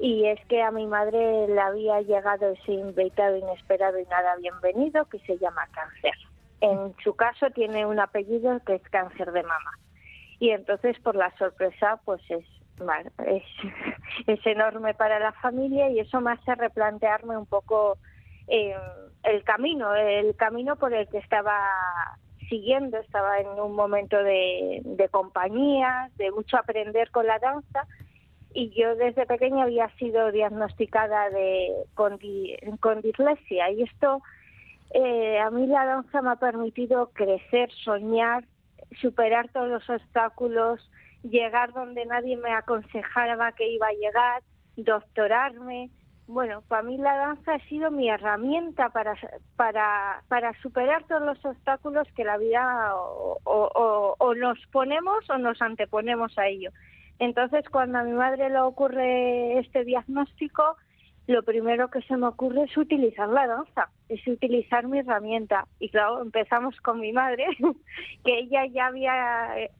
y es que a mi madre le había llegado ese invitado inesperado y nada bienvenido que se llama cáncer. En su caso tiene un apellido que es cáncer de mama. Y entonces por la sorpresa pues es, es, es enorme para la familia y eso me hace replantearme un poco eh, el camino, el camino por el que estaba siguiendo, estaba en un momento de, de compañía, de mucho aprender con la danza y yo desde pequeña había sido diagnosticada de con, con dislexia y esto eh, a mí la danza me ha permitido crecer, soñar, superar todos los obstáculos, llegar donde nadie me aconsejaba que iba a llegar, doctorarme. Bueno, para mí la danza ha sido mi herramienta para, para, para superar todos los obstáculos que la vida o, o nos ponemos o nos anteponemos a ello. Entonces, cuando a mi madre le ocurre este diagnóstico, lo primero que se me ocurre es utilizar la danza, es utilizar mi herramienta. Y claro, empezamos con mi madre, que ella ya había eh,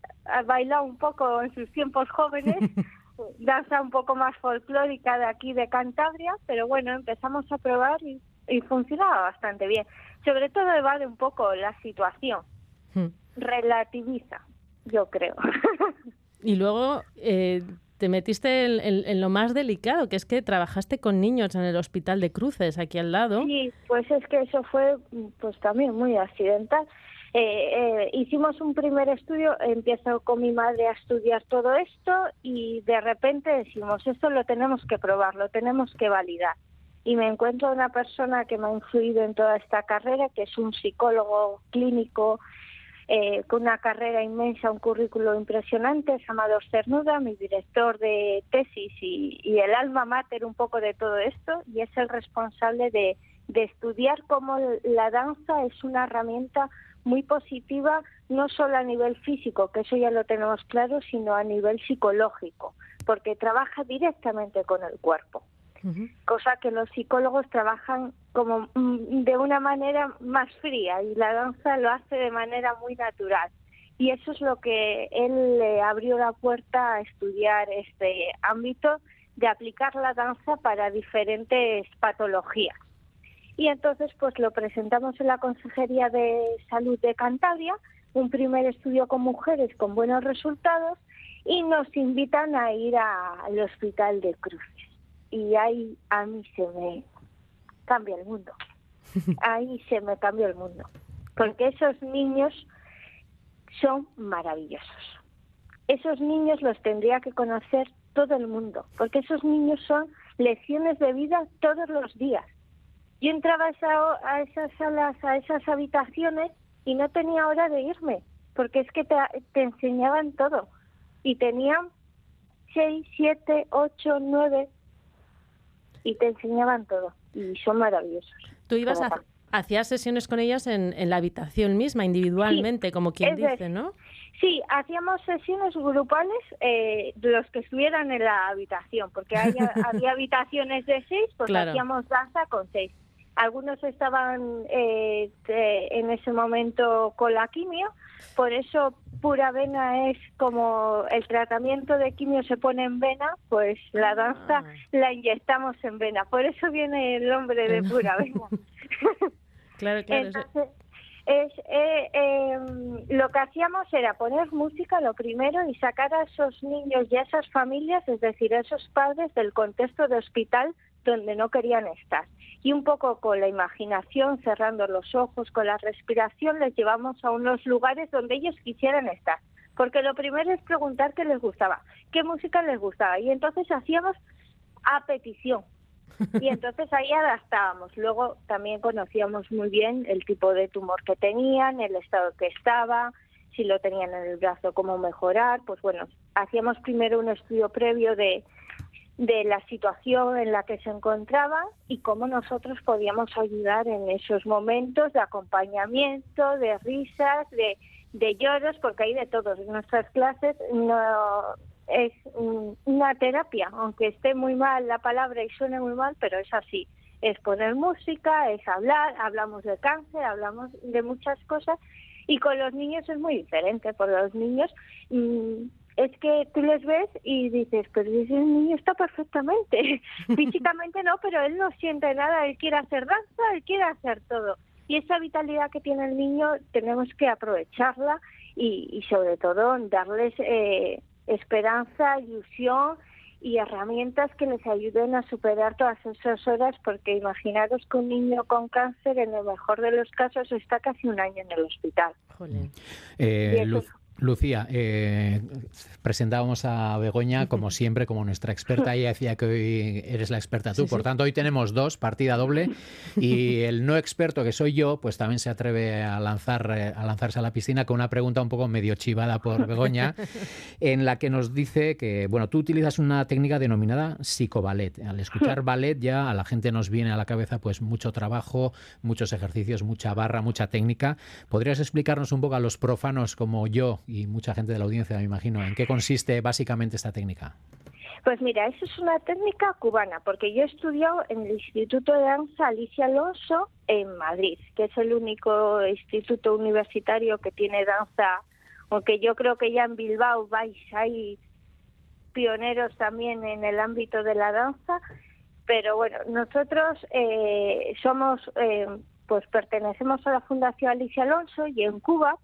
bailado un poco en sus tiempos jóvenes, danza un poco más folclórica de aquí de Cantabria, pero bueno, empezamos a probar y, y funcionaba bastante bien. Sobre todo evade un poco la situación, hmm. relativiza, yo creo. Y luego eh, te metiste en, lo más delicado, que es que trabajaste con niños en el Hospital de Cruces, aquí al lado. Sí, pues es que eso fue pues también muy accidental. Eh, eh, hicimos un primer estudio, empiezo con mi madre a estudiar todo esto y de repente decimos, esto lo tenemos que probar, lo tenemos que validar. Y me encuentro una persona que me ha influido en toda esta carrera, que es un psicólogo clínico eh, con una carrera inmensa, un currículo impresionante, es Amador Cernuda, mi director de tesis y, el alma mater un poco de todo esto, y es el responsable de, de estudiar cómo la danza es una herramienta muy positiva, no solo a nivel físico, que eso ya lo tenemos claro, sino a nivel psicológico, porque trabaja directamente con el cuerpo. Cosa que los psicólogos trabajan como mm, de una manera más fría y la danza lo hace de manera muy natural. Y eso es lo que él le abrió la puerta a estudiar este ámbito de aplicar la danza para diferentes patologías. Y entonces pues lo presentamos en la Consejería de Salud de Cantabria, un primer estudio con mujeres con buenos resultados y nos invitan a ir al Hospital de Cruces y ahí a mí se me cambia el mundo. Ahí se me cambia el mundo. Porque esos niños son maravillosos. Esos niños los tendría que conocer todo el mundo, porque esos niños son lecciones de vida todos los días. Yo entraba a, a esas salas, a esas habitaciones y no tenía hora de irme, porque es que te enseñaban todo. Y tenían seis, siete, ocho, nueve, y te enseñaban todo y son maravillosos. Tú ibas a, hacías sesiones con ellas en, en la habitación misma, individualmente, como quien dice, ¿no? Sí, hacíamos sesiones grupales eh, de los que estuvieran en la habitación, porque había, había habitaciones de seis, pues hacíamos danza con seis. Algunos estaban eh, en ese momento con la quimio, por eso pura vena es como el tratamiento de quimio se pone en vena, pues la danza ah. la inyectamos en vena. Por eso viene el nombre de pura vena. claro, claro. Entonces, es, eh, em, lo que hacíamos era poner música lo primero y sacar a esos niños y a esas familias, es decir, a esos padres del contexto de hospital donde no querían estar. Y un poco con la imaginación, cerrando los ojos, con la respiración, les llevamos a unos lugares donde ellos quisieran estar. porque lo primero es preguntar qué les gustaba, qué música les gustaba, y entonces hacíamos a petición. Y entonces ahí adaptábamos. Luego también conocíamos muy bien el tipo de tumor que tenían, el estado que estaba, si lo tenían en el brazo, cómo mejorar. Pues bueno, hacíamos primero un estudio previo de, de la situación en la que se encontraba y cómo nosotros podíamos ayudar en esos momentos de acompañamiento, de risas, de, lloros, porque hay de todos. En nuestras clases no es una terapia, aunque esté muy mal la palabra y suene muy mal, pero es así. Es poner música, es hablar, hablamos de cáncer, hablamos de muchas cosas y con los niños es muy diferente. Por los niños mm, es que tú les ves y dices, pero ese niño está perfectamente. Físicamente no, pero él no siente nada, él quiere hacer danza, él quiere hacer todo. Y esa vitalidad que tiene el niño tenemos que aprovecharla y, y sobre todo darles eh, esperanza, ilusión y herramientas que les ayuden a superar todas esas horas, porque imaginaros que un niño con cáncer, en el mejor de los casos, está casi un año en el hospital. Eh, Lucía, eh, presentábamos a Begoña como siempre, como nuestra experta. Ella decía que hoy eres la experta tú. Por tanto, hoy tenemos dos, partida doble. Y el no experto que soy yo, pues también se atreve a, lanzar, eh, a lanzarse a la piscina con una pregunta un poco medio chivada por Begoña, en la que nos dice que, bueno, tú utilizas una técnica denominada psicoballet. Al escuchar ballet ya a la gente nos viene a la cabeza pues mucho trabajo, muchos ejercicios, mucha barra, mucha técnica. ¿Podrías explicarnos un poco a los profanos como yo y mucha gente de la audiencia, me imagino, en qué consiste básicamente esta técnica? Pues mira, eso es una técnica cubana, porque yo he estudiado en el Instituto de Danza Alicia Alonso en Madrid, que es el único instituto universitario que tiene danza, aunque yo creo que ya en Bilbao vais, hay pioneros también en el ámbito de la danza, pero bueno, nosotros eh, somos, eh, pues pertenecemos a la Fundación Alicia Alonso y en Cuba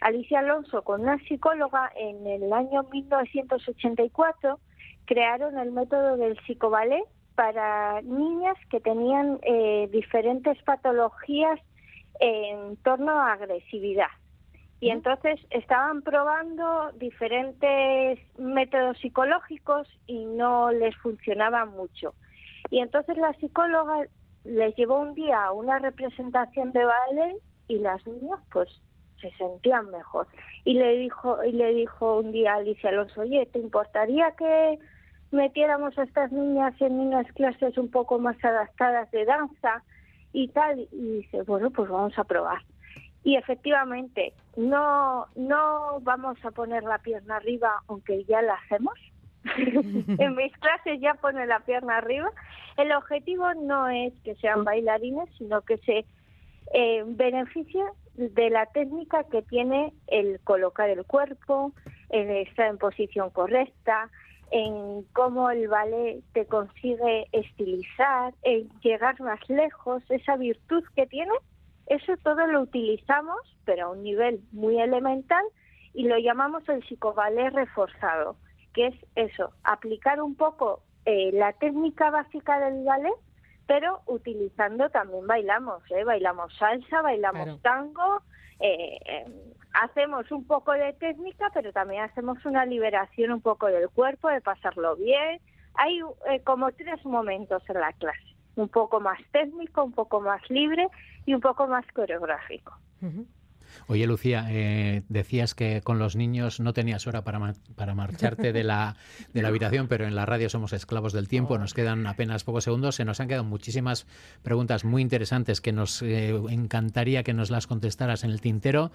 Alicia Alonso con una psicóloga en el año 1984 crearon el método del psicoballet para niñas que tenían eh, diferentes patologías en torno a agresividad. Y entonces estaban probando diferentes métodos psicológicos y no les funcionaba mucho. Y entonces la psicóloga les llevó un día a una representación de ballet y las niñas pues se sentían mejor. Y le dijo, y le dijo un día Alicia Alonso, oye, ¿te importaría que metiéramos a estas niñas en unas clases un poco más adaptadas de danza y tal? Y dice, bueno, pues vamos a probar. Y efectivamente, no, no vamos a poner la pierna arriba, aunque ya la hacemos. en mis clases ya pone la pierna arriba. El objetivo no es que sean bailarines, sino que se eh, de la técnica que tiene el colocar el cuerpo, en estar en posición correcta, en cómo el ballet te consigue estilizar, en llegar más lejos, esa virtud que tiene, eso todo lo utilizamos, pero a un nivel muy elemental, y lo llamamos el psicoballet reforzado, que es eso, aplicar un poco eh, la técnica básica del ballet pero utilizando también bailamos, ¿eh? bailamos salsa, bailamos tango, eh, em, hacemos un poco de técnica, pero también hacemos una liberación un poco del cuerpo, de pasarlo bien. Hay eh, como tres momentos en la clase, un poco más técnico, un poco más libre y un poco más coreográfico. Oye, Lucía, eh, decías que con los niños no tenías hora para, para marcharte de la, de la habitación, pero en la radio somos esclavos del tiempo, nos quedan apenas pocos segundos, se nos han quedado muchísimas preguntas muy interesantes que nos eh, encantaría que nos las contestaras en el tintero,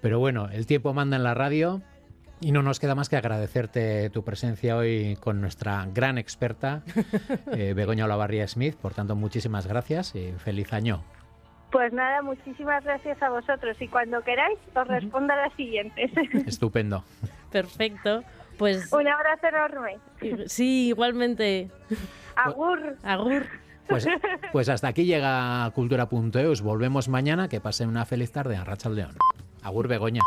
pero bueno, el tiempo manda en la radio. Y no nos queda más que agradecerte tu presencia hoy con nuestra gran experta, eh, Begoña Olavarría Smith. Por tanto, muchísimas gracias y feliz año. Pues nada, muchísimas gracias a vosotros y cuando queráis os respondo a las siguientes. Estupendo. Perfecto. Pues un abrazo enorme. Sí, igualmente. Agur. Agur. Pues, pues hasta aquí llega Cultura.eus. Volvemos mañana. Que pasen una feliz tarde a Racha León. Agur Begoña.